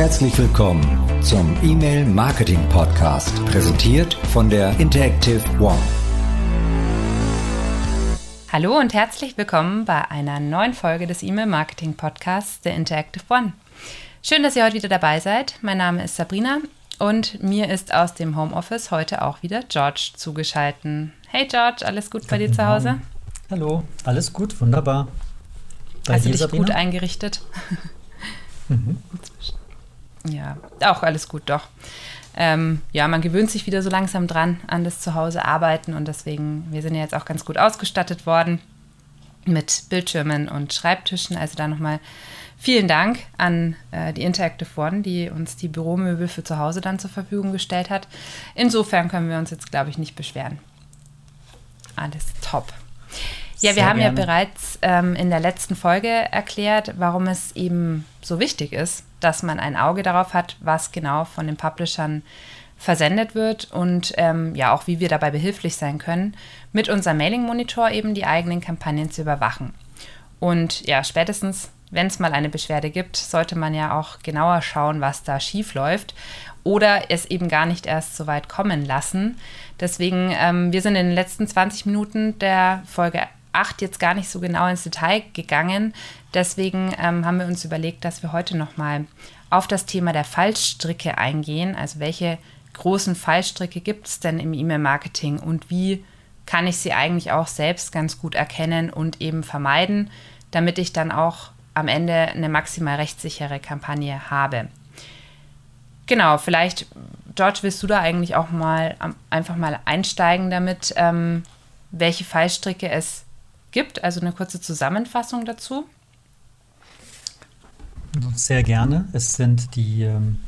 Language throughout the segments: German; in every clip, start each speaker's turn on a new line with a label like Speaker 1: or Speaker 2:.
Speaker 1: Herzlich willkommen zum E-Mail Marketing Podcast, präsentiert von der Interactive One.
Speaker 2: Hallo und herzlich willkommen bei einer neuen Folge des E-Mail Marketing Podcasts der Interactive One. Schön, dass ihr heute wieder dabei seid. Mein Name ist Sabrina und mir ist aus dem Homeoffice heute auch wieder George zugeschaltet. Hey George, alles gut bei dir zu Hause?
Speaker 3: Hallo, alles gut, wunderbar.
Speaker 2: Bei Hast du dich Sabrina? gut eingerichtet? Mhm. Ja, auch alles gut, doch. Ähm, ja, man gewöhnt sich wieder so langsam dran an das Zuhause arbeiten und deswegen, wir sind ja jetzt auch ganz gut ausgestattet worden mit Bildschirmen und Schreibtischen. Also da nochmal vielen Dank an äh, die Interactive One, die uns die Büromöbel für zu Hause dann zur Verfügung gestellt hat. Insofern können wir uns jetzt, glaube ich, nicht beschweren. Alles top. Ja, wir haben gerne. ja bereits ähm, in der letzten Folge erklärt, warum es eben so wichtig ist, dass man ein Auge darauf hat, was genau von den Publishern versendet wird und ähm, ja auch wie wir dabei behilflich sein können, mit unserem Mailing-Monitor eben die eigenen Kampagnen zu überwachen. Und ja, spätestens, wenn es mal eine Beschwerde gibt, sollte man ja auch genauer schauen, was da schief läuft oder es eben gar nicht erst so weit kommen lassen. Deswegen, ähm, wir sind in den letzten 20 Minuten der Folge 8 jetzt gar nicht so genau ins Detail gegangen. Deswegen ähm, haben wir uns überlegt, dass wir heute nochmal auf das Thema der Fallstricke eingehen. Also welche großen Fallstricke gibt es denn im E-Mail-Marketing und wie kann ich sie eigentlich auch selbst ganz gut erkennen und eben vermeiden, damit ich dann auch am Ende eine maximal rechtssichere Kampagne habe. Genau, vielleicht, George, willst du da eigentlich auch mal einfach mal einsteigen damit, ähm, welche Fallstricke es gibt? Also eine kurze Zusammenfassung dazu.
Speaker 3: Sehr gerne. Es sind die, ähm,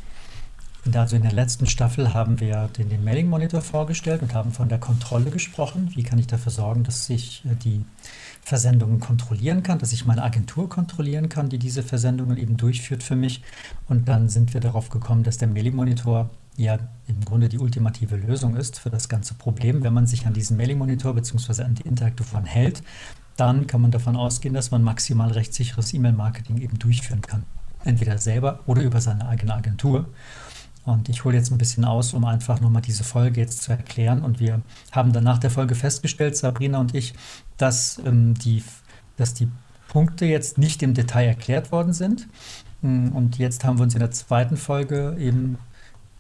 Speaker 3: also in der letzten Staffel haben wir den, den Mailing Monitor vorgestellt und haben von der Kontrolle gesprochen. Wie kann ich dafür sorgen, dass ich äh, die Versendungen kontrollieren kann, dass ich meine Agentur kontrollieren kann, die diese Versendungen eben durchführt für mich. Und dann sind wir darauf gekommen, dass der Mailing Monitor ja im Grunde die ultimative Lösung ist für das ganze Problem. Wenn man sich an diesen Mailing Monitor bzw. an die Interactive One hält, dann kann man davon ausgehen, dass man maximal rechtssicheres E-Mail-Marketing eben durchführen kann. Entweder selber oder über seine eigene Agentur. Und ich hole jetzt ein bisschen aus, um einfach nochmal diese Folge jetzt zu erklären. Und wir haben dann nach der Folge festgestellt, Sabrina und ich, dass, ähm, die, dass die Punkte jetzt nicht im Detail erklärt worden sind. Und jetzt haben wir uns in der zweiten Folge eben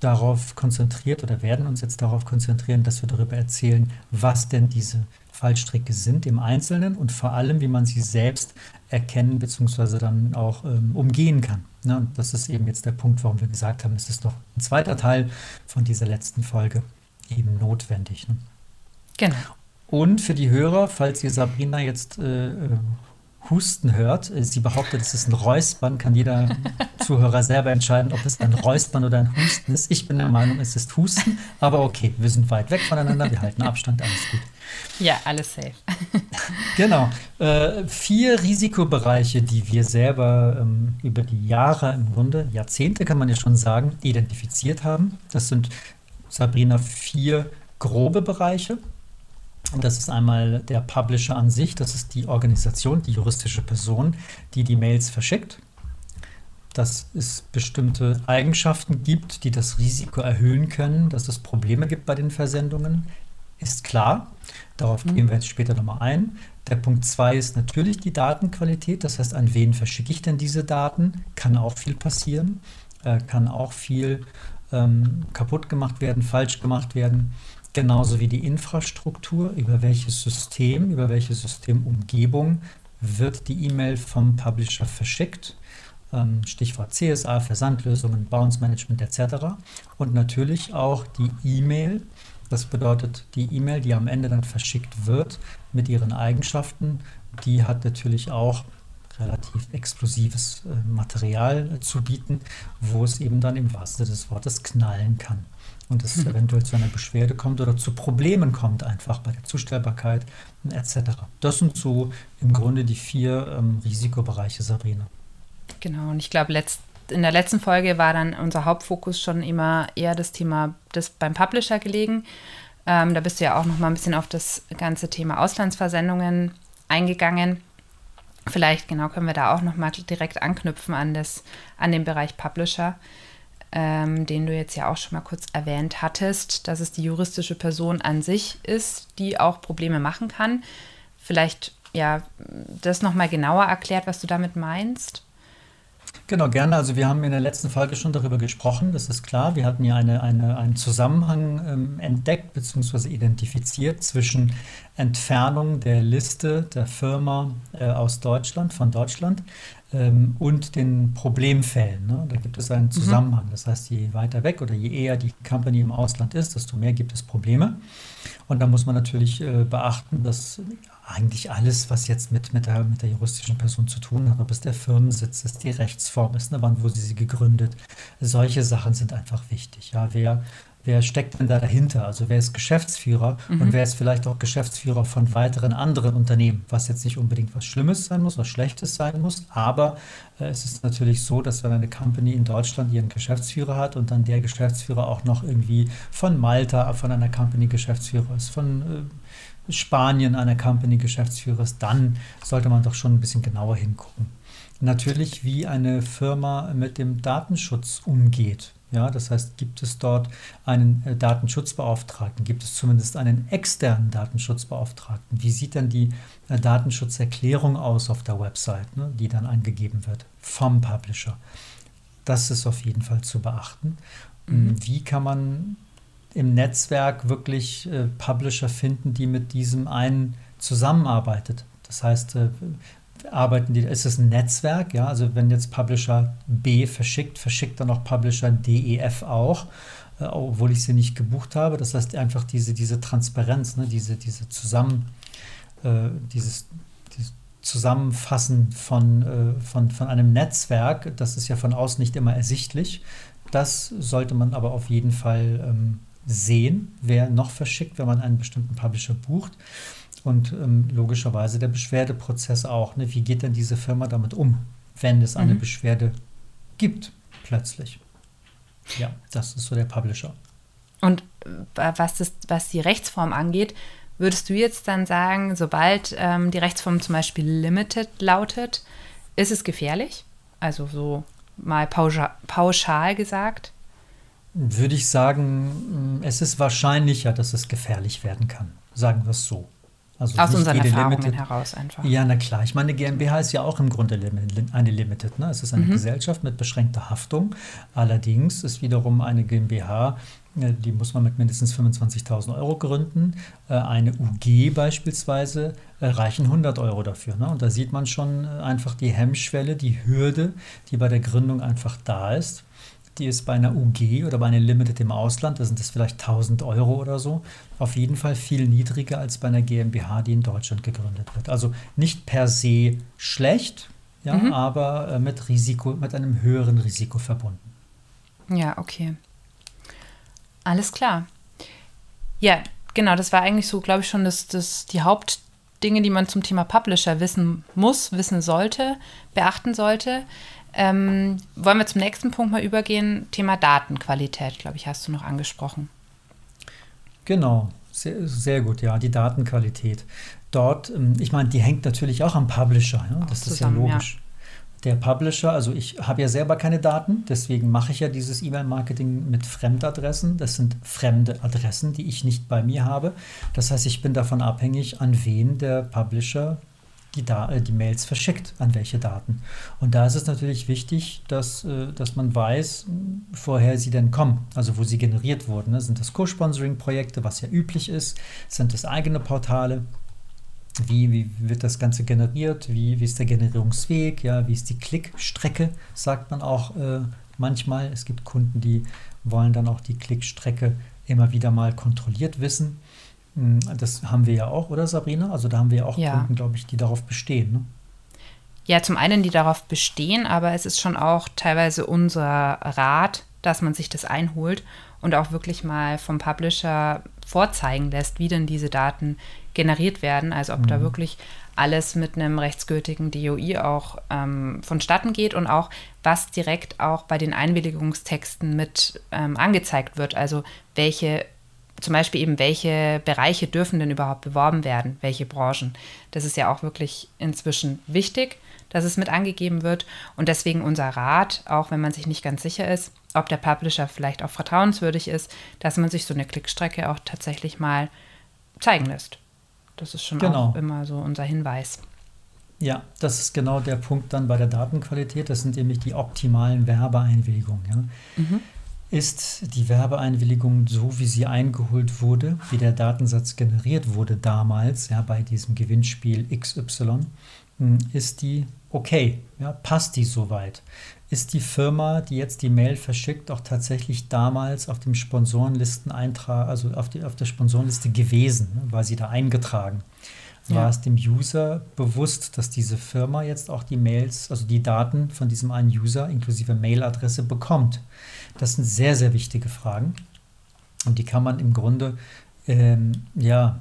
Speaker 3: darauf konzentriert oder werden uns jetzt darauf konzentrieren, dass wir darüber erzählen, was denn diese Fallstricke sind im Einzelnen und vor allem, wie man sie selbst erkennen bzw. dann auch ähm, umgehen kann. Ne? Und das ist eben jetzt der Punkt, warum wir gesagt haben, es ist noch ein zweiter Teil von dieser letzten Folge eben notwendig. Ne?
Speaker 2: Genau.
Speaker 3: Und für die Hörer, falls ihr Sabrina jetzt äh, äh Husten hört. Sie behauptet, es ist ein Räuspern. Kann jeder Zuhörer selber entscheiden, ob es ein Räuspern oder ein Husten ist. Ich bin der Meinung, es ist Husten. Aber okay, wir sind weit weg voneinander. Wir halten Abstand. Alles gut.
Speaker 2: Ja, alles safe.
Speaker 3: genau. Äh, vier Risikobereiche, die wir selber ähm, über die Jahre, im Grunde Jahrzehnte kann man ja schon sagen, identifiziert haben. Das sind, Sabrina, vier grobe Bereiche. Das ist einmal der Publisher an sich, das ist die Organisation, die juristische Person, die die Mails verschickt. Dass es bestimmte Eigenschaften gibt, die das Risiko erhöhen können, dass es Probleme gibt bei den Versendungen, ist klar. Darauf mhm. gehen wir jetzt später nochmal ein. Der Punkt 2 ist natürlich die Datenqualität. Das heißt, an wen verschicke ich denn diese Daten? Kann auch viel passieren, äh, kann auch viel ähm, kaputt gemacht werden, falsch gemacht werden genauso wie die Infrastruktur, über welches System, über welche Systemumgebung wird die E-Mail vom Publisher verschickt. Ähm, Stichwort CSA, Versandlösungen, Bounce Management etc. Und natürlich auch die E-Mail. Das bedeutet, die E-Mail, die am Ende dann verschickt wird mit ihren Eigenschaften, die hat natürlich auch relativ explosives äh, Material zu bieten, wo es eben dann im wahrsten Sinne des Wortes knallen kann und es mhm. eventuell zu einer Beschwerde kommt oder zu Problemen kommt, einfach bei der Zustellbarkeit etc. Das sind so im Grunde die vier ähm, Risikobereiche, Sabrina.
Speaker 2: Genau, und ich glaube, in der letzten Folge war dann unser Hauptfokus schon immer eher das Thema des beim Publisher gelegen. Ähm, da bist du ja auch noch mal ein bisschen auf das ganze Thema Auslandsversendungen eingegangen. Vielleicht, genau, können wir da auch nochmal direkt anknüpfen an, das, an den Bereich Publisher, ähm, den du jetzt ja auch schon mal kurz erwähnt hattest, dass es die juristische Person an sich ist, die auch Probleme machen kann. Vielleicht, ja, das nochmal genauer erklärt, was du damit meinst.
Speaker 3: Genau, gerne. Also wir haben in der letzten Folge schon darüber gesprochen, das ist klar. Wir hatten ja eine, eine, einen Zusammenhang ähm, entdeckt bzw. identifiziert zwischen Entfernung der Liste der Firma äh, aus Deutschland, von Deutschland, ähm, und den Problemfällen. Ne? Da gibt es einen mhm. Zusammenhang. Das heißt, je weiter weg oder je eher die Company im Ausland ist, desto mehr gibt es Probleme. Und da muss man natürlich äh, beachten, dass eigentlich alles, was jetzt mit, mit, der, mit der juristischen Person zu tun hat, ob es der Firmensitz ist, die Rechtsform ist, ne, wann wurde sie gegründet, solche Sachen sind einfach wichtig. Ja, wer, wer steckt denn da dahinter? Also wer ist Geschäftsführer mhm. und wer ist vielleicht auch Geschäftsführer von weiteren anderen Unternehmen, was jetzt nicht unbedingt was Schlimmes sein muss, was Schlechtes sein muss, aber äh, es ist natürlich so, dass wenn eine Company in Deutschland ihren Geschäftsführer hat und dann der Geschäftsführer auch noch irgendwie von Malta, von einer Company Geschäftsführer ist, von äh, Spanien einer Company Geschäftsführer ist, dann sollte man doch schon ein bisschen genauer hingucken. Natürlich, wie eine Firma mit dem Datenschutz umgeht. Ja, das heißt, gibt es dort einen äh, Datenschutzbeauftragten? Gibt es zumindest einen externen Datenschutzbeauftragten? Wie sieht denn die äh, Datenschutzerklärung aus auf der Website, ne, die dann eingegeben wird vom Publisher? Das ist auf jeden Fall zu beachten. Mhm. Wie kann man im Netzwerk wirklich äh, Publisher finden, die mit diesem einen zusammenarbeitet. Das heißt, äh, arbeiten die, ist es ein Netzwerk, ja, also wenn jetzt Publisher B verschickt, verschickt dann auch Publisher DEF auch, äh, obwohl ich sie nicht gebucht habe. Das heißt einfach diese, diese Transparenz, ne, diese, diese Zusammen, äh, dieses, dieses Zusammenfassen von, äh, von, von einem Netzwerk, das ist ja von außen nicht immer ersichtlich. Das sollte man aber auf jeden Fall ähm, sehen, wer noch verschickt, wenn man einen bestimmten Publisher bucht. Und ähm, logischerweise der Beschwerdeprozess auch. Ne? Wie geht denn diese Firma damit um, wenn es eine mhm. Beschwerde gibt, plötzlich? Ja, das ist so der Publisher.
Speaker 2: Und äh, was, das, was die Rechtsform angeht, würdest du jetzt dann sagen, sobald ähm, die Rechtsform zum Beispiel Limited lautet, ist es gefährlich? Also so mal pauschal, pauschal gesagt?
Speaker 3: Würde ich sagen, mm, es ist wahrscheinlicher, dass es gefährlich werden kann. Sagen wir es so.
Speaker 2: Also Aus unseren Erfahrungen Limited, heraus einfach.
Speaker 3: Ja, na klar. Ich meine, GmbH ist ja auch im Grunde eine Limited. Ne? Es ist eine mhm. Gesellschaft mit beschränkter Haftung. Allerdings ist wiederum eine GmbH, äh, die muss man mit mindestens 25.000 Euro gründen. Äh, eine UG beispielsweise äh, reichen 100 Euro dafür. Ne? Und da sieht man schon einfach die Hemmschwelle, die Hürde, die bei der Gründung einfach da ist die ist bei einer UG oder bei einer Limited im Ausland, da sind das vielleicht 1000 Euro oder so, auf jeden Fall viel niedriger als bei einer GmbH, die in Deutschland gegründet wird. Also nicht per se schlecht, ja, mhm. aber äh, mit Risiko, mit einem höheren Risiko verbunden.
Speaker 2: Ja, okay. Alles klar. Ja, genau, das war eigentlich so, glaube ich, schon das, das, die Hauptdinge, die man zum Thema Publisher wissen muss, wissen sollte, beachten sollte. Ähm, wollen wir zum nächsten Punkt mal übergehen? Thema Datenqualität, glaube ich, hast du noch angesprochen.
Speaker 3: Genau, sehr, sehr gut, ja, die Datenqualität. Dort, ähm, ich meine, die hängt natürlich auch am Publisher, ja? das zusammen, ist ja logisch. Ja. Der Publisher, also ich habe ja selber keine Daten, deswegen mache ich ja dieses E-Mail-Marketing mit Fremdadressen. Das sind fremde Adressen, die ich nicht bei mir habe. Das heißt, ich bin davon abhängig, an wen der Publisher die, da äh, die Mails verschickt, an welche Daten. Und da ist es natürlich wichtig, dass, äh, dass man weiß, woher sie denn kommen, also wo sie generiert wurden. Ne? Sind das Co-Sponsoring-Projekte, was ja üblich ist? Sind das eigene Portale? Wie, wie wird das Ganze generiert? Wie, wie ist der Generierungsweg? Ja, wie ist die Klickstrecke, sagt man auch äh, manchmal. Es gibt Kunden, die wollen dann auch die Klickstrecke immer wieder mal kontrolliert wissen. Hm, das haben wir ja auch, oder Sabrina? Also da haben wir ja auch ja. Kunden, glaube ich, die darauf bestehen. Ne?
Speaker 2: Ja, zum einen, die darauf bestehen, aber es ist schon auch teilweise unser Rat, dass man sich das einholt und auch wirklich mal vom Publisher vorzeigen lässt, wie denn diese Daten generiert werden. Also ob mhm. da wirklich alles mit einem rechtsgültigen DOI auch ähm, vonstatten geht und auch was direkt auch bei den Einwilligungstexten mit ähm, angezeigt wird. Also welche zum Beispiel eben, welche Bereiche dürfen denn überhaupt beworben werden, welche Branchen. Das ist ja auch wirklich inzwischen wichtig, dass es mit angegeben wird. Und deswegen unser Rat, auch wenn man sich nicht ganz sicher ist, ob der Publisher vielleicht auch vertrauenswürdig ist, dass man sich so eine Klickstrecke auch tatsächlich mal zeigen lässt. Das ist schon genau. auch immer so unser Hinweis.
Speaker 3: Ja, das ist genau der Punkt dann bei der Datenqualität. Das sind nämlich die optimalen Werbeeinwilligungen. Ja. Mhm. Ist die Werbeeinwilligung so, wie sie eingeholt wurde, wie der Datensatz generiert wurde damals, ja, bei diesem Gewinnspiel XY, hm, ist die okay? Ja, passt die soweit? Ist die Firma, die jetzt die Mail verschickt, auch tatsächlich damals auf dem Sponsorenlisteneintrag, also auf, die, auf der Sponsorenliste gewesen? Ne? War sie da eingetragen? War ja. es dem User bewusst, dass diese Firma jetzt auch die Mails, also die Daten von diesem einen User inklusive Mailadresse bekommt? Das sind sehr, sehr wichtige Fragen. Und die kann man im Grunde ähm, ja,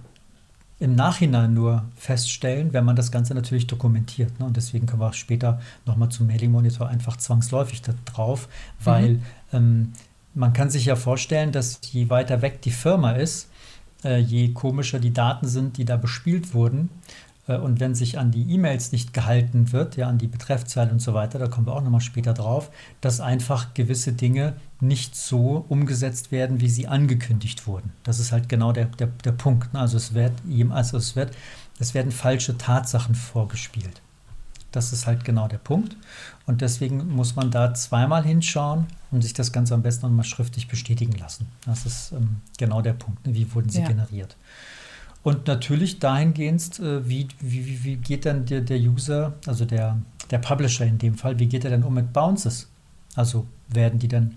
Speaker 3: im Nachhinein nur feststellen, wenn man das Ganze natürlich dokumentiert. Ne? Und deswegen kommen wir auch später nochmal zum Mailing Monitor einfach zwangsläufig da drauf, weil mhm. ähm, man kann sich ja vorstellen, dass je weiter weg die Firma ist, je komischer die Daten sind, die da bespielt wurden, äh, und wenn sich an die E-Mails nicht gehalten wird, ja, an die Betreffzeile und so weiter, da kommen wir auch nochmal später drauf, dass einfach gewisse Dinge nicht so umgesetzt werden, wie sie angekündigt wurden. Das ist halt genau der, der, der Punkt. Ne? Also es wird, also es wird, es werden falsche Tatsachen vorgespielt. Das ist halt genau der Punkt. Und deswegen muss man da zweimal hinschauen und sich das Ganze am besten nochmal schriftlich bestätigen lassen. Das ist ähm, genau der Punkt. Ne? Wie wurden sie ja. generiert? Und natürlich dahingehend, äh, wie, wie, wie geht dann der, der User, also der, der Publisher in dem Fall, wie geht er denn um mit Bounces? Also werden die dann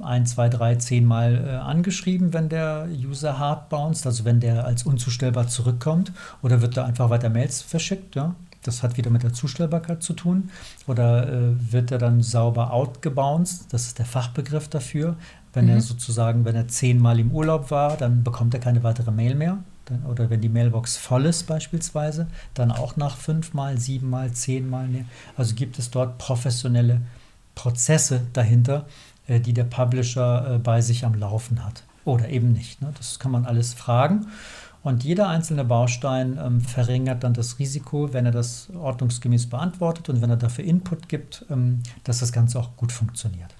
Speaker 3: ein, zwei, drei, zehn Mal äh, angeschrieben, wenn der User hart bounced, also wenn der als unzustellbar zurückkommt, oder wird da einfach weiter Mails verschickt? Ja? Das hat wieder mit der Zustellbarkeit zu tun. Oder äh, wird er dann sauber outgebounced? Das ist der Fachbegriff dafür. Wenn mhm. er sozusagen, wenn er zehnmal im Urlaub war, dann bekommt er keine weitere Mail mehr. Dann, oder wenn die Mailbox voll ist beispielsweise, dann auch nach fünfmal, siebenmal, zehnmal. Mehr. Also gibt es dort professionelle Prozesse dahinter, äh, die der Publisher äh, bei sich am Laufen hat. Oder eben nicht. Ne? Das kann man alles fragen. Und jeder einzelne Baustein ähm, verringert dann das Risiko, wenn er das ordnungsgemäß beantwortet und wenn er dafür Input gibt, ähm, dass das Ganze auch gut funktioniert.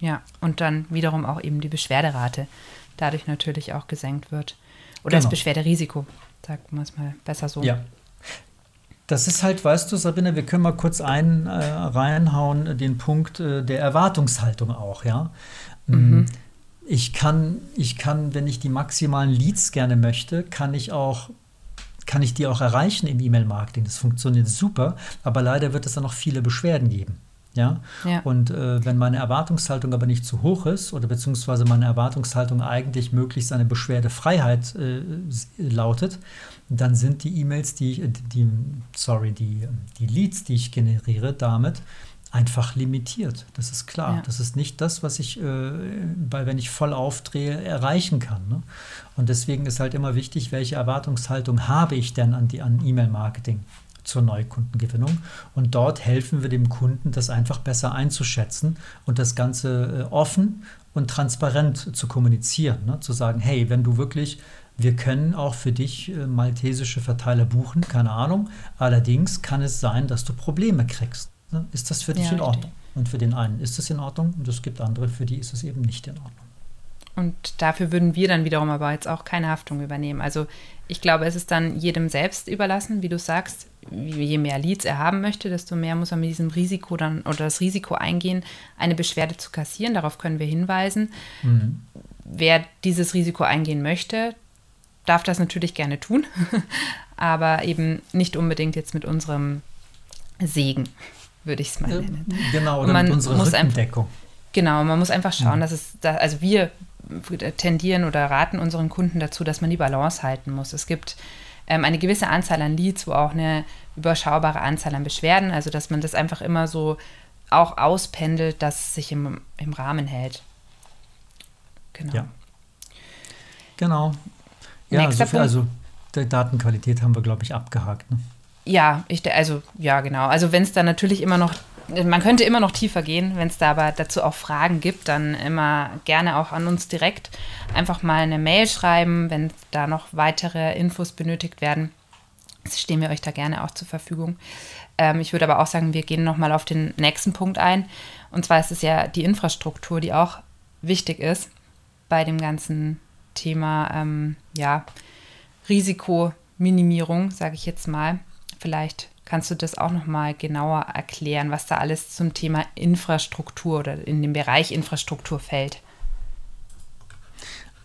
Speaker 2: Ja, und dann wiederum auch eben die Beschwerderate dadurch natürlich auch gesenkt wird. Oder genau. das Beschwerderisiko, sagen wir es mal besser so.
Speaker 3: Ja. Das ist halt, weißt du, Sabine, wir können mal kurz ein, äh, reinhauen, den Punkt äh, der Erwartungshaltung auch, ja. Mm, mhm. Ich kann, ich kann, wenn ich die maximalen Leads gerne möchte, kann ich auch kann ich die auch erreichen im E-Mail-Marketing. Das funktioniert super, aber leider wird es dann noch viele Beschwerden geben. Ja? ja. Und äh, wenn meine Erwartungshaltung aber nicht zu hoch ist oder beziehungsweise meine Erwartungshaltung eigentlich möglichst eine Beschwerdefreiheit äh, lautet, dann sind die E-Mails, die, die, sorry, die, die Leads, die ich generiere, damit einfach limitiert. Das ist klar. Ja. Das ist nicht das, was ich, äh, bei, wenn ich voll aufdrehe, erreichen kann. Ne? Und deswegen ist halt immer wichtig, welche Erwartungshaltung habe ich denn an, an E-Mail-Marketing? zur Neukundengewinnung. Und dort helfen wir dem Kunden, das einfach besser einzuschätzen und das Ganze äh, offen und transparent zu kommunizieren. Ne? Zu sagen, hey, wenn du wirklich, wir können auch für dich äh, maltesische Verteiler buchen, keine Ahnung. Allerdings kann es sein, dass du Probleme kriegst. Ne? Ist das für dich ja, in Ordnung? Und für den einen ist es in Ordnung und es gibt andere, für die ist es eben nicht in Ordnung.
Speaker 2: Und dafür würden wir dann wiederum aber jetzt auch keine Haftung übernehmen. Also ich glaube, es ist dann jedem selbst überlassen, wie du sagst, je mehr Leads er haben möchte, desto mehr muss er mit diesem Risiko dann oder das Risiko eingehen, eine Beschwerde zu kassieren. Darauf können wir hinweisen. Mhm. Wer dieses Risiko eingehen möchte, darf das natürlich gerne tun, aber eben nicht unbedingt jetzt mit unserem Segen, würde ich es mal nennen.
Speaker 3: Genau, oder man mit unserer muss Rückendeckung. Einfach,
Speaker 2: genau, man muss einfach schauen, mhm. dass es, da, also wir tendieren oder raten unseren Kunden dazu, dass man die Balance halten muss. Es gibt ähm, eine gewisse Anzahl an Leads, wo auch eine überschaubare Anzahl an Beschwerden, also dass man das einfach immer so auch auspendelt, dass es sich im, im Rahmen hält.
Speaker 3: Genau. Ja. Genau. Ja, Nächster so also die Datenqualität haben wir, glaube ich, abgehakt. Ne?
Speaker 2: Ja, ich, also ja, genau. Also wenn es dann natürlich immer noch man könnte immer noch tiefer gehen, wenn es da aber dazu auch Fragen gibt, dann immer gerne auch an uns direkt einfach mal eine Mail schreiben, wenn da noch weitere Infos benötigt werden. Stehen wir euch da gerne auch zur Verfügung. Ähm, ich würde aber auch sagen, wir gehen nochmal auf den nächsten Punkt ein. Und zwar ist es ja die Infrastruktur, die auch wichtig ist bei dem ganzen Thema ähm, ja, Risikominimierung, sage ich jetzt mal. Vielleicht kannst du das auch noch mal genauer erklären, was da alles zum Thema Infrastruktur oder in dem Bereich Infrastruktur fällt.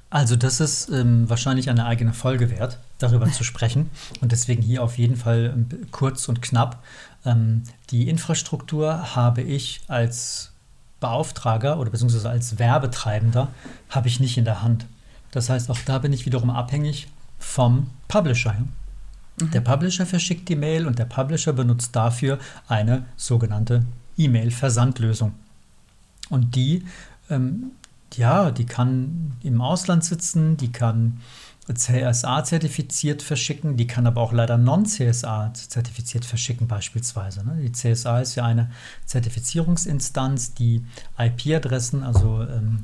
Speaker 3: Also das ist ähm, wahrscheinlich eine eigene Folge wert, darüber zu sprechen. Und deswegen hier auf jeden Fall ähm, kurz und knapp. Ähm, die Infrastruktur habe ich als Beauftrager oder beziehungsweise als Werbetreibender habe ich nicht in der Hand. Das heißt, auch da bin ich wiederum abhängig vom Publisher. Der Publisher verschickt die Mail und der Publisher benutzt dafür eine sogenannte E-Mail-Versandlösung. Und die, ähm, ja, die kann im Ausland sitzen, die kann CSA-zertifiziert verschicken, die kann aber auch leider non-CSA-zertifiziert verschicken beispielsweise. Ne? Die CSA ist ja eine Zertifizierungsinstanz, die IP-Adressen, also ähm,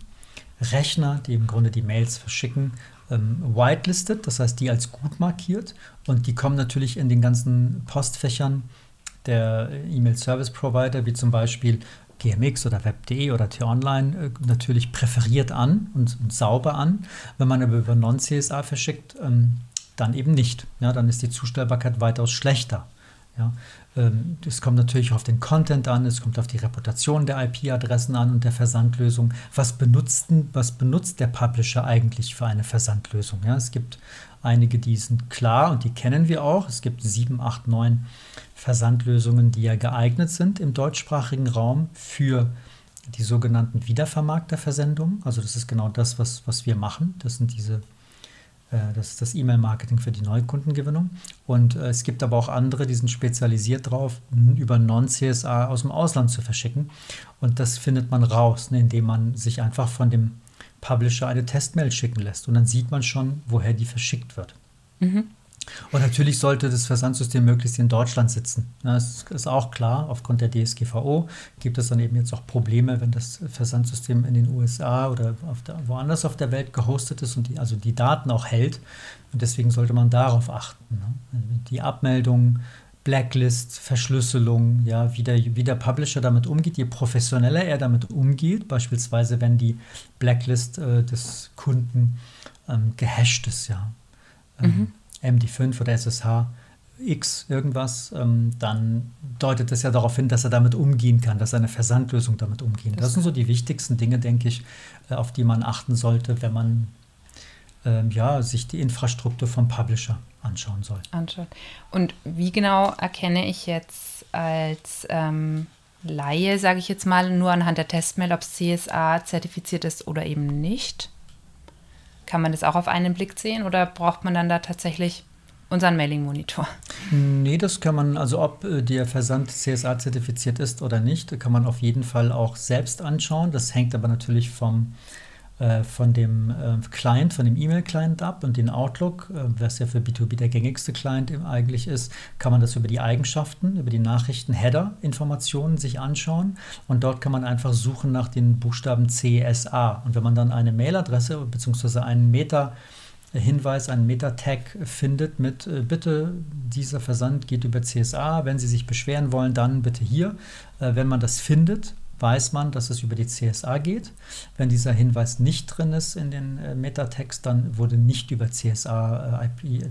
Speaker 3: Rechner, die im Grunde die Mails verschicken, ähm, whitelisted, das heißt die als gut markiert und die kommen natürlich in den ganzen Postfächern der E-Mail-Service-Provider, wie zum Beispiel GMX oder Web.de oder T-Online äh, natürlich präferiert an und, und, sauber an. Wenn man aber über Non-CSA verschickt, ähm, dann eben nicht. Ja, dann ist die Zustellbarkeit weitaus schlechter. Ja, es kommt natürlich auf den Content an, es kommt auf die Reputation der IP-Adressen an und der Versandlösung. Was benutzt, was benutzt der Publisher eigentlich für eine Versandlösung? Ja, es gibt einige, die sind klar und die kennen wir auch. Es gibt sieben, acht, neun Versandlösungen, die ja geeignet sind im deutschsprachigen Raum für die sogenannten Wiedervermarkterversendungen. Also das ist genau das, was, was wir machen. Das sind diese das ist das E-Mail-Marketing für die Neukundengewinnung. Und äh, es gibt aber auch andere, die sind spezialisiert darauf, über Non-CSA aus dem Ausland zu verschicken. Und das findet man raus, ne, indem man sich einfach von dem Publisher eine Testmail schicken lässt. Und dann sieht man schon, woher die verschickt wird. Mhm. Und natürlich sollte das Versandsystem möglichst in Deutschland sitzen. Das ist auch klar. Aufgrund der DSGVO gibt es dann eben jetzt auch Probleme, wenn das Versandsystem in den USA oder der, woanders auf der Welt gehostet ist und die, also die Daten auch hält. Und deswegen sollte man darauf achten. Ne? Die Abmeldung, Blacklist, Verschlüsselung, ja, wie der, wie der Publisher damit umgeht, je professioneller er damit umgeht, beispielsweise wenn die Blacklist äh, des Kunden ähm, gehasht ist, ja. Ähm, mhm MD5 oder SSH X irgendwas, ähm, dann deutet das ja darauf hin, dass er damit umgehen kann, dass seine Versandlösung damit umgehen. Das, das sind so die wichtigsten Dinge, denke ich, äh, auf die man achten sollte, wenn man ähm, ja, sich die Infrastruktur vom Publisher anschauen soll.
Speaker 2: Anschaut. Und wie genau erkenne ich jetzt als ähm, Laie, sage ich jetzt mal, nur anhand der Testmail, ob CSA zertifiziert ist oder eben nicht? Kann man das auch auf einen Blick sehen oder braucht man dann da tatsächlich unseren Mailing-Monitor?
Speaker 3: Nee, das kann man, also ob äh, der Versand CSA-zertifiziert ist oder nicht, kann man auf jeden Fall auch selbst anschauen. Das hängt aber natürlich vom von dem äh, Client, von dem E-Mail-Client ab und den Outlook, äh, was ja für B2B der gängigste Client eigentlich ist, kann man das über die Eigenschaften, über die Nachrichten-Header-Informationen sich anschauen und dort kann man einfach suchen nach den Buchstaben CSA. Und wenn man dann eine Mailadresse bzw. einen Meta- Hinweis, einen Meta-Tag findet mit äh, bitte, dieser Versand geht über CSA. Wenn Sie sich beschweren wollen, dann bitte hier. Äh, wenn man das findet, weiß man, dass es über die CSA geht. Wenn dieser Hinweis nicht drin ist in den äh, Metatext, dann wurde nicht über CSA, äh, IP,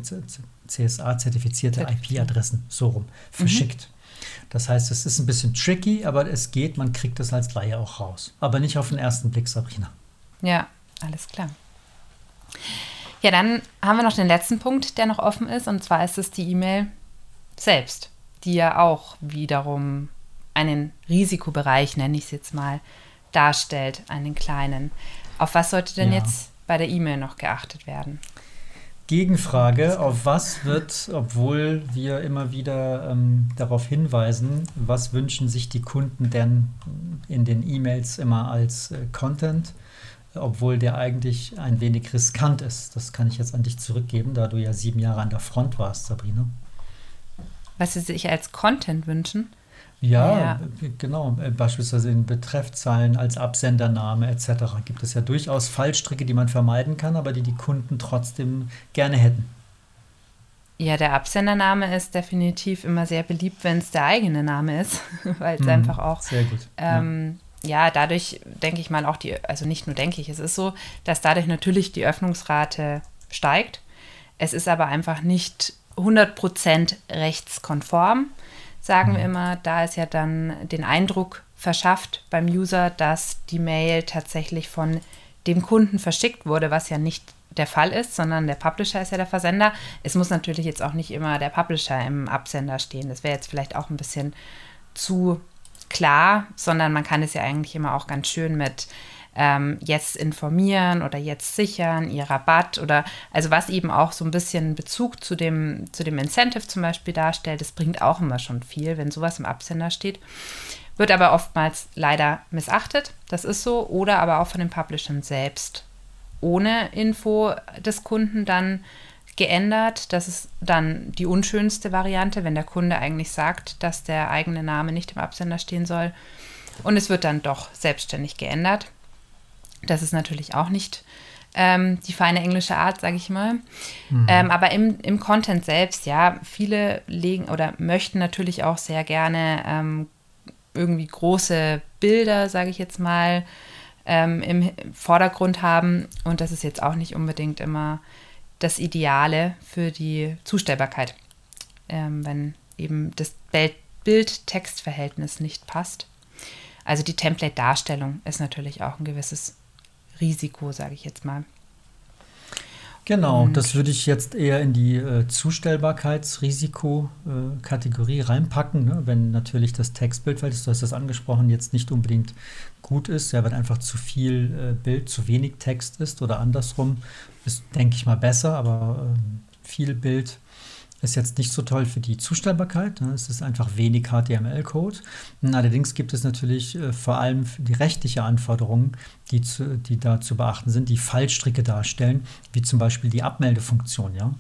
Speaker 3: CSA zertifizierte IP-Adressen so rum verschickt. Mhm. Das heißt, es ist ein bisschen tricky, aber es geht, man kriegt es als Laie auch raus. Aber nicht auf den ersten Blick, Sabrina.
Speaker 2: Ja, alles klar. Ja, dann haben wir noch den letzten Punkt, der noch offen ist, und zwar ist es die E-Mail selbst, die ja auch wiederum einen Risikobereich, nenne ich es jetzt mal, darstellt, einen kleinen. Auf was sollte denn ja. jetzt bei der E-Mail noch geachtet werden?
Speaker 3: Gegenfrage, auf was wird, obwohl wir immer wieder ähm, darauf hinweisen, was wünschen sich die Kunden denn in den E-Mails immer als äh, Content, obwohl der eigentlich ein wenig riskant ist. Das kann ich jetzt an dich zurückgeben, da du ja sieben Jahre an der Front warst, Sabrina.
Speaker 2: Was sie sich als Content wünschen?
Speaker 3: Ja, ja, genau. Äh, beispielsweise in Betreffzeilen als Absendername etc. gibt es ja durchaus Fallstricke, die man vermeiden kann, aber die die Kunden trotzdem gerne hätten.
Speaker 2: Ja, der Absendername ist definitiv immer sehr beliebt, wenn es der eigene Name ist, weil es mhm, einfach auch.
Speaker 3: Sehr gut.
Speaker 2: Ähm, ja. ja, dadurch denke ich mal auch die, also nicht nur denke ich, es ist so, dass dadurch natürlich die Öffnungsrate steigt. Es ist aber einfach nicht 100% rechtskonform, sagen mhm. wir immer. Da ist ja dann den Eindruck verschafft beim User, dass die Mail tatsächlich von dem Kunden verschickt wurde, was ja nicht der Fall ist, sondern der Publisher ist ja der Versender. Es muss natürlich jetzt auch nicht immer der Publisher im Absender stehen. Das wäre jetzt vielleicht auch ein bisschen zu klar, sondern man kann es ja eigentlich immer auch ganz schön mit ähm, jetzt informieren oder jetzt sichern, ihr Rabatt oder also was eben auch so ein bisschen Bezug zu dem, zu dem Incentive zum Beispiel darstellt, das bringt auch immer schon viel, wenn sowas im Absender steht. Wird aber oftmals leider missachtet, das ist so, oder aber auch von den Publishern selbst ohne Info des Kunden dann geändert. Das ist dann die unschönste Variante, wenn der Kunde eigentlich sagt, dass der eigene Name nicht im Absender stehen soll. Und es wird dann doch selbstständig geändert. Das ist natürlich auch nicht ähm, die feine englische Art, sage ich mal. Mhm. Ähm, aber im, im Content selbst, ja, viele legen oder möchten natürlich auch sehr gerne ähm, irgendwie große Bilder, sage ich jetzt mal, ähm, im Vordergrund haben. Und das ist jetzt auch nicht unbedingt immer das Ideale für die Zustellbarkeit, ähm, wenn eben das Bild-Text-Verhältnis nicht passt. Also die Template-Darstellung ist natürlich auch ein gewisses Risiko, sage ich jetzt mal.
Speaker 3: Genau, Und das würde ich jetzt eher in die äh, Zustellbarkeitsrisiko-Kategorie äh, reinpacken, ne? wenn natürlich das Textbild, weil du hast das angesprochen, jetzt nicht unbedingt gut ist, ja, wenn einfach zu viel äh, Bild, zu wenig Text ist oder andersrum, ist, denke ich mal, besser, aber ähm, viel Bild ist jetzt nicht so toll für die Zustellbarkeit. Ne? Es ist einfach wenig HTML-Code. Allerdings gibt es natürlich äh, vor allem die rechtliche Anforderungen, die, zu, die da zu beachten sind, die Fallstricke darstellen, wie zum Beispiel die Abmeldefunktion. Ja?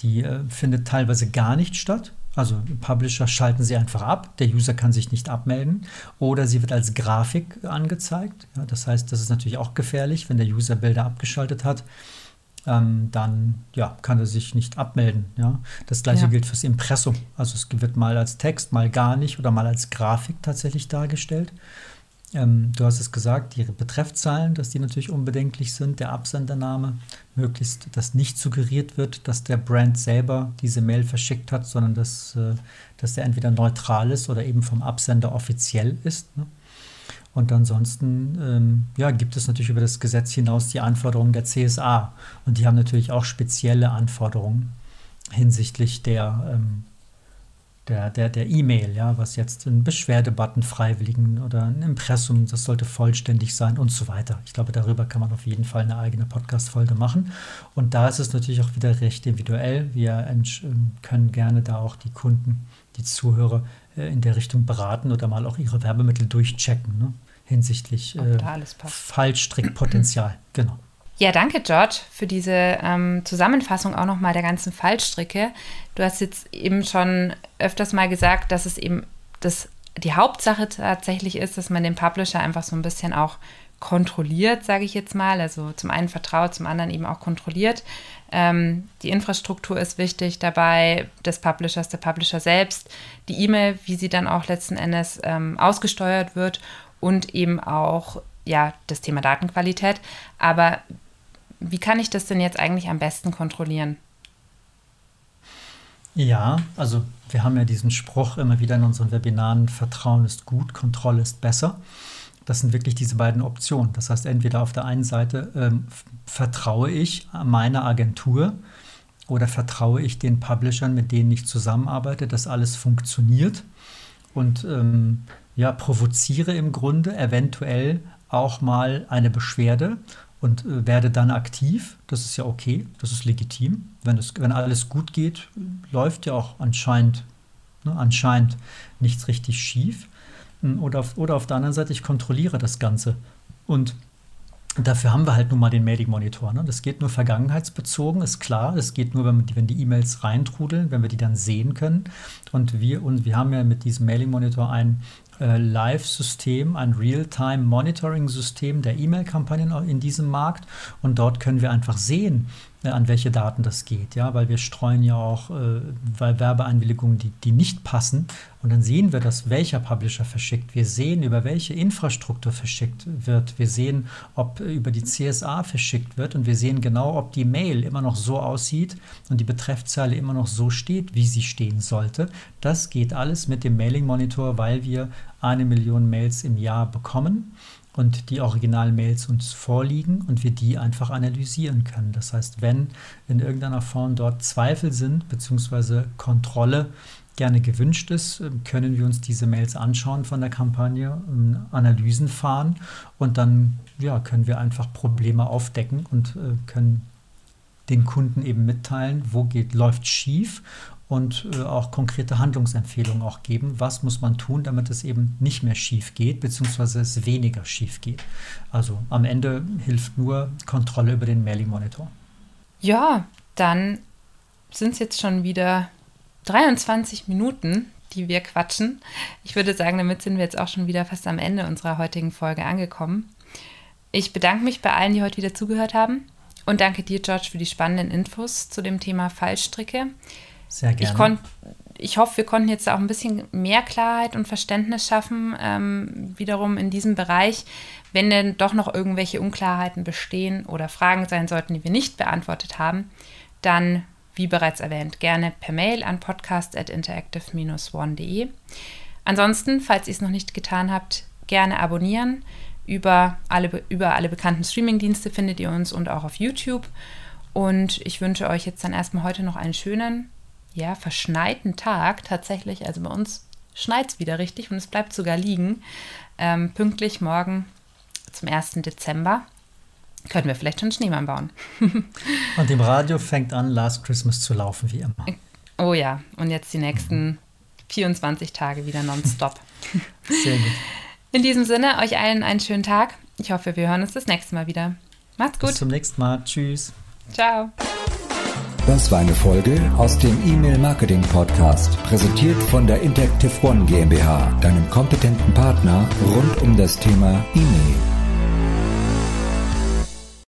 Speaker 3: Die äh, findet teilweise gar nicht statt. Also Publisher schalten sie einfach ab, der User kann sich nicht abmelden oder sie wird als Grafik angezeigt. Ja, das heißt, das ist natürlich auch gefährlich, wenn der User Bilder abgeschaltet hat ähm, dann ja, kann er sich nicht abmelden. Ja? Das gleiche ja. gilt fürs Impressum. Also es wird mal als Text, mal gar nicht oder mal als Grafik tatsächlich dargestellt. Ähm, du hast es gesagt, die Betreffzahlen, dass die natürlich unbedenklich sind, der Absendername, möglichst, dass nicht suggeriert wird, dass der Brand selber diese Mail verschickt hat, sondern dass, äh, dass der entweder neutral ist oder eben vom Absender offiziell ist. Ne? Und ansonsten ähm, ja, gibt es natürlich über das Gesetz hinaus die Anforderungen der CSA. Und die haben natürlich auch spezielle Anforderungen hinsichtlich der ähm, der, der, der E-Mail, ja, was jetzt ein Beschwerdebutton freiwilligen oder ein Impressum, das sollte vollständig sein und so weiter. Ich glaube, darüber kann man auf jeden Fall eine eigene Podcast-Folge machen. Und da ist es natürlich auch wieder recht individuell. Wir ähm, können gerne da auch die Kunden, die Zuhörer äh, in der Richtung beraten oder mal auch ihre Werbemittel durchchecken, ne? hinsichtlich äh, Fallstrickpotenzial. genau.
Speaker 2: Ja, danke, George, für diese ähm, Zusammenfassung auch nochmal der ganzen Fallstricke. Du hast jetzt eben schon öfters mal gesagt, dass es eben das, die Hauptsache tatsächlich ist, dass man den Publisher einfach so ein bisschen auch kontrolliert, sage ich jetzt mal. Also zum einen vertraut, zum anderen eben auch kontrolliert. Ähm, die Infrastruktur ist wichtig dabei, des Publishers, der Publisher selbst, die E-Mail, wie sie dann auch letzten Endes ähm, ausgesteuert wird und eben auch ja, das Thema Datenqualität. Aber wie kann ich das denn jetzt eigentlich am besten kontrollieren?
Speaker 3: Ja, also wir haben ja diesen Spruch immer wieder in unseren Webinaren, Vertrauen ist gut, Kontrolle ist besser. Das sind wirklich diese beiden Optionen. Das heißt, entweder auf der einen Seite ähm, vertraue ich meiner Agentur oder vertraue ich den Publishern, mit denen ich zusammenarbeite, dass alles funktioniert und ähm, ja, provoziere im Grunde eventuell auch mal eine Beschwerde und äh, werde dann aktiv. Das ist ja okay, das ist legitim. Wenn, es, wenn alles gut geht, läuft ja auch anscheinend, ne, anscheinend nichts richtig schief. Hm, oder auf, oder auf der anderen Seite, ich kontrolliere das Ganze und Dafür haben wir halt nun mal den Mailing-Monitor. Ne? Das geht nur vergangenheitsbezogen, ist klar. Das geht nur, wenn, die, wenn die E-Mails reintrudeln, wenn wir die dann sehen können. Und wir, und wir haben ja mit diesem Mailing-Monitor ein äh, Live-System, ein Real-Time-Monitoring-System der E-Mail-Kampagnen in diesem Markt. Und dort können wir einfach sehen, an welche Daten das geht, ja, weil wir streuen ja auch äh, Werbeeinwilligungen, die, die nicht passen und dann sehen wir das, welcher Publisher verschickt. Wir sehen, über welche Infrastruktur verschickt wird. Wir sehen, ob über die CSA verschickt wird und wir sehen genau, ob die Mail immer noch so aussieht und die Betreffzeile immer noch so steht, wie sie stehen sollte. Das geht alles mit dem Mailing Monitor, weil wir eine Million Mails im Jahr bekommen und die Original-Mails uns vorliegen und wir die einfach analysieren können. Das heißt, wenn in irgendeiner Form dort Zweifel sind, beziehungsweise Kontrolle gerne gewünscht ist, können wir uns diese Mails anschauen von der Kampagne, Analysen fahren und dann ja, können wir einfach Probleme aufdecken und äh, können den Kunden eben mitteilen, wo geht, läuft schief und äh, auch konkrete Handlungsempfehlungen auch geben. Was muss man tun, damit es eben nicht mehr schief geht, beziehungsweise es weniger schief geht. Also am Ende hilft nur Kontrolle über den Mailing-Monitor.
Speaker 2: Ja, dann sind es jetzt schon wieder 23 Minuten, die wir quatschen. Ich würde sagen, damit sind wir jetzt auch schon wieder fast am Ende unserer heutigen Folge angekommen. Ich bedanke mich bei allen, die heute wieder zugehört haben. Und danke dir, George, für die spannenden Infos zu dem Thema Fallstricke.
Speaker 3: Sehr gerne.
Speaker 2: Ich, konnt, ich hoffe, wir konnten jetzt auch ein bisschen mehr Klarheit und Verständnis schaffen, ähm, wiederum in diesem Bereich. Wenn denn doch noch irgendwelche Unklarheiten bestehen oder Fragen sein sollten, die wir nicht beantwortet haben, dann, wie bereits erwähnt, gerne per Mail an podcast.interactive-one.de. Ansonsten, falls ihr es noch nicht getan habt, gerne abonnieren. Über alle, über alle bekannten Streamingdienste findet ihr uns und auch auf YouTube. Und ich wünsche euch jetzt dann erstmal heute noch einen schönen ja, verschneiten Tag tatsächlich. Also bei uns schneit es wieder richtig und es bleibt sogar liegen. Ähm, pünktlich morgen zum 1. Dezember können wir vielleicht schon Schneemann bauen.
Speaker 3: und im Radio fängt an, Last Christmas zu laufen, wie immer.
Speaker 2: Oh ja, und jetzt die nächsten 24 Tage wieder nonstop.
Speaker 3: Sehr gut.
Speaker 2: In diesem Sinne, euch allen einen schönen Tag. Ich hoffe, wir hören uns das nächste Mal wieder. Macht's gut.
Speaker 3: Bis zum nächsten Mal. Tschüss.
Speaker 2: Ciao.
Speaker 1: Das war eine Folge aus dem E-Mail Marketing Podcast, präsentiert von der Interactive One GmbH, deinem kompetenten Partner rund um das Thema E-Mail.